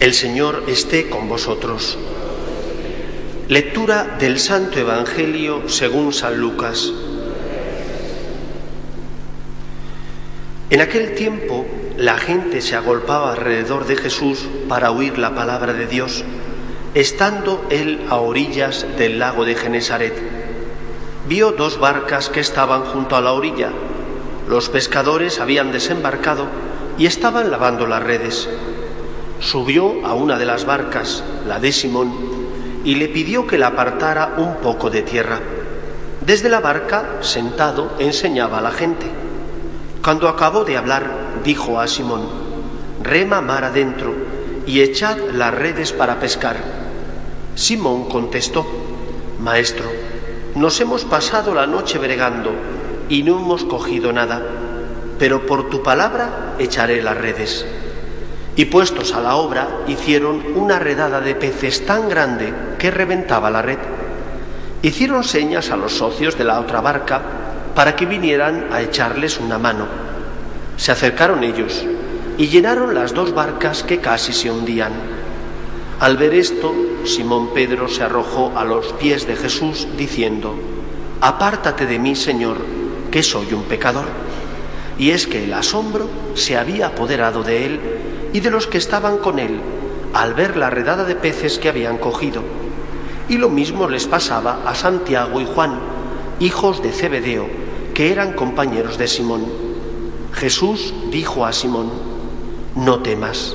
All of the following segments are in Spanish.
El Señor esté con vosotros. Lectura del Santo Evangelio según San Lucas. En aquel tiempo la gente se agolpaba alrededor de Jesús para oír la palabra de Dios, estando él a orillas del lago de Genesaret. Vio dos barcas que estaban junto a la orilla. Los pescadores habían desembarcado y estaban lavando las redes. Subió a una de las barcas, la de Simón, y le pidió que la apartara un poco de tierra. Desde la barca, sentado, enseñaba a la gente. Cuando acabó de hablar, dijo a Simón, rema mar adentro y echad las redes para pescar. Simón contestó, Maestro, nos hemos pasado la noche bregando y no hemos cogido nada, pero por tu palabra echaré las redes. Y puestos a la obra, hicieron una redada de peces tan grande que reventaba la red. Hicieron señas a los socios de la otra barca para que vinieran a echarles una mano. Se acercaron ellos y llenaron las dos barcas que casi se hundían. Al ver esto, Simón Pedro se arrojó a los pies de Jesús diciendo, Apártate de mí, Señor, que soy un pecador. Y es que el asombro se había apoderado de él y de los que estaban con él al ver la redada de peces que habían cogido. Y lo mismo les pasaba a Santiago y Juan, hijos de Zebedeo, que eran compañeros de Simón. Jesús dijo a Simón, no temas,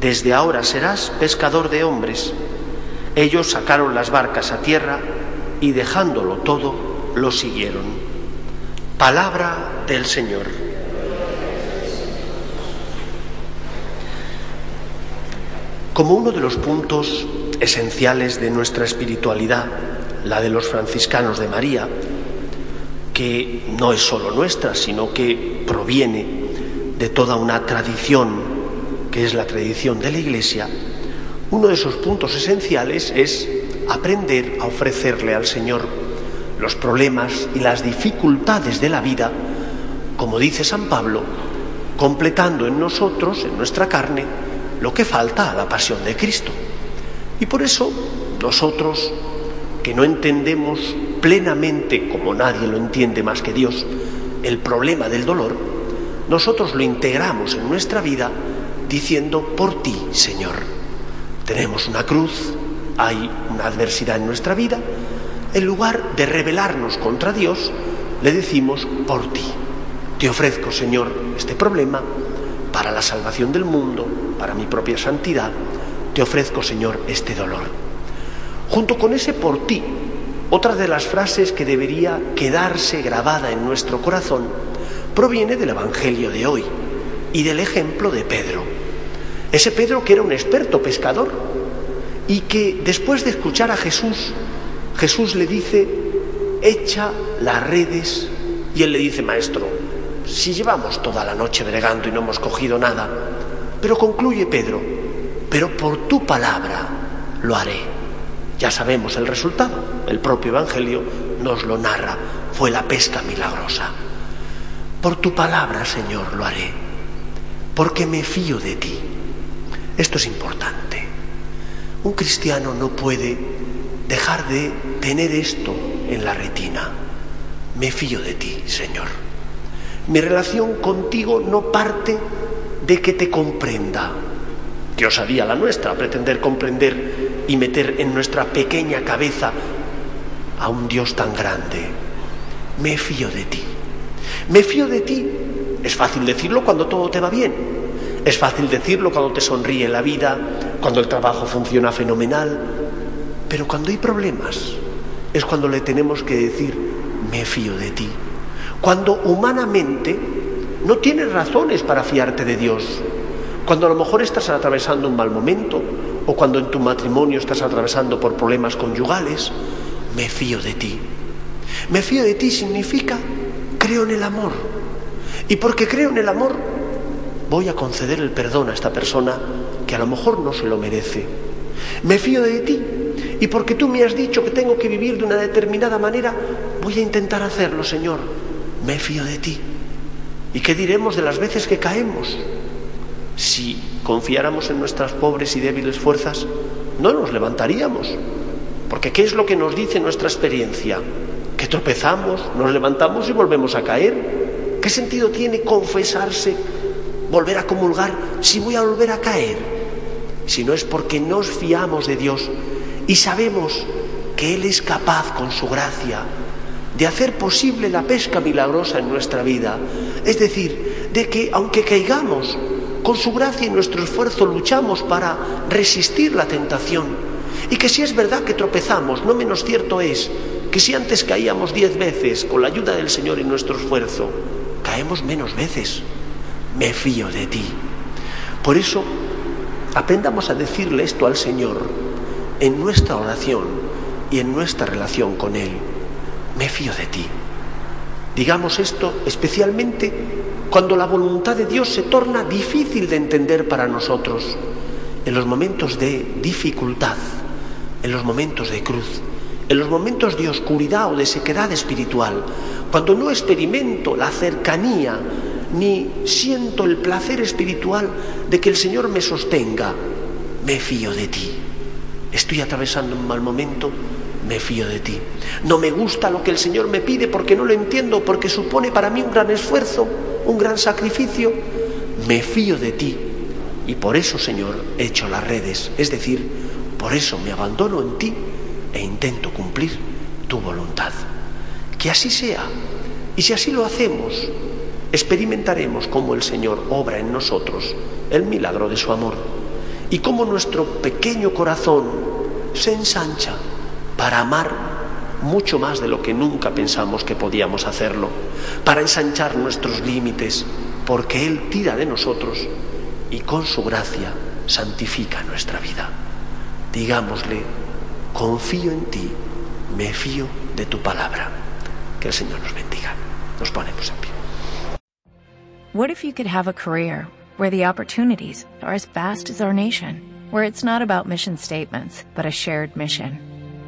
desde ahora serás pescador de hombres. Ellos sacaron las barcas a tierra y dejándolo todo, lo siguieron. Palabra del Señor. Como uno de los puntos esenciales de nuestra espiritualidad, la de los franciscanos de María, que no es solo nuestra, sino que proviene de toda una tradición que es la tradición de la Iglesia, uno de esos puntos esenciales es aprender a ofrecerle al Señor los problemas y las dificultades de la vida, como dice San Pablo, completando en nosotros, en nuestra carne, lo que falta a la pasión de Cristo. Y por eso nosotros, que no entendemos plenamente, como nadie lo entiende más que Dios, el problema del dolor, nosotros lo integramos en nuestra vida diciendo, por ti, Señor. Tenemos una cruz, hay una adversidad en nuestra vida, en lugar de rebelarnos contra Dios, le decimos, por ti. Te ofrezco, Señor, este problema para la salvación del mundo, para mi propia santidad. Te ofrezco, Señor, este dolor. Junto con ese por ti, otra de las frases que debería quedarse grabada en nuestro corazón proviene del Evangelio de hoy y del ejemplo de Pedro. Ese Pedro que era un experto pescador y que después de escuchar a Jesús, Jesús le dice, echa las redes y él le dice, maestro, si llevamos toda la noche bregando y no hemos cogido nada, pero concluye Pedro, pero por tu palabra lo haré. Ya sabemos el resultado, el propio Evangelio nos lo narra, fue la pesca milagrosa. Por tu palabra, Señor, lo haré, porque me fío de ti. Esto es importante. Un cristiano no puede dejar de tener esto en la retina. Me fío de ti, Señor. Mi relación contigo no parte de que te comprenda. Dios haría la nuestra, pretender comprender y meter en nuestra pequeña cabeza a un Dios tan grande. Me fío de ti. Me fío de ti. Es fácil decirlo cuando todo te va bien. Es fácil decirlo cuando te sonríe la vida, cuando el trabajo funciona fenomenal. Pero cuando hay problemas es cuando le tenemos que decir, me fío de ti. Cuando humanamente no tienes razones para fiarte de Dios. Cuando a lo mejor estás atravesando un mal momento o cuando en tu matrimonio estás atravesando por problemas conyugales, me fío de ti. Me fío de ti significa creo en el amor. Y porque creo en el amor, voy a conceder el perdón a esta persona que a lo mejor no se lo merece. Me fío de ti. Y porque tú me has dicho que tengo que vivir de una determinada manera, voy a intentar hacerlo, Señor. Me fío de ti. ¿Y qué diremos de las veces que caemos? Si confiáramos en nuestras pobres y débiles fuerzas, no nos levantaríamos. Porque ¿qué es lo que nos dice nuestra experiencia? Que tropezamos, nos levantamos y volvemos a caer. ¿Qué sentido tiene confesarse, volver a comulgar, si voy a volver a caer? Si no es porque nos fiamos de Dios y sabemos que Él es capaz con su gracia de hacer posible la pesca milagrosa en nuestra vida. Es decir, de que aunque caigamos, con su gracia y nuestro esfuerzo luchamos para resistir la tentación. Y que si es verdad que tropezamos, no menos cierto es que si antes caíamos diez veces con la ayuda del Señor y nuestro esfuerzo, caemos menos veces. Me fío de ti. Por eso, aprendamos a decirle esto al Señor en nuestra oración y en nuestra relación con Él. Me fío de ti. Digamos esto especialmente cuando la voluntad de Dios se torna difícil de entender para nosotros, en los momentos de dificultad, en los momentos de cruz, en los momentos de oscuridad o de sequedad espiritual, cuando no experimento la cercanía ni siento el placer espiritual de que el Señor me sostenga, me fío de ti. Estoy atravesando un mal momento, me fío de ti. No me gusta lo que el Señor me pide porque no lo entiendo, porque supone para mí un gran esfuerzo, un gran sacrificio. Me fío de ti. Y por eso, Señor, echo las redes. Es decir, por eso me abandono en ti e intento cumplir tu voluntad. Que así sea. Y si así lo hacemos, experimentaremos cómo el Señor obra en nosotros el milagro de su amor y cómo nuestro pequeño corazón se ensancha para amar mucho más de lo que nunca pensamos que podíamos hacerlo, para ensanchar nuestros límites, porque Él tira de nosotros y con su gracia santifica nuestra vida. Digámosle, confío en ti, me fío de tu palabra. Que el Señor nos bendiga. Nos ponemos en pie. What if you could have a career where the opportunities are as vast as our nation, where it's not about mission statements, but a shared mission?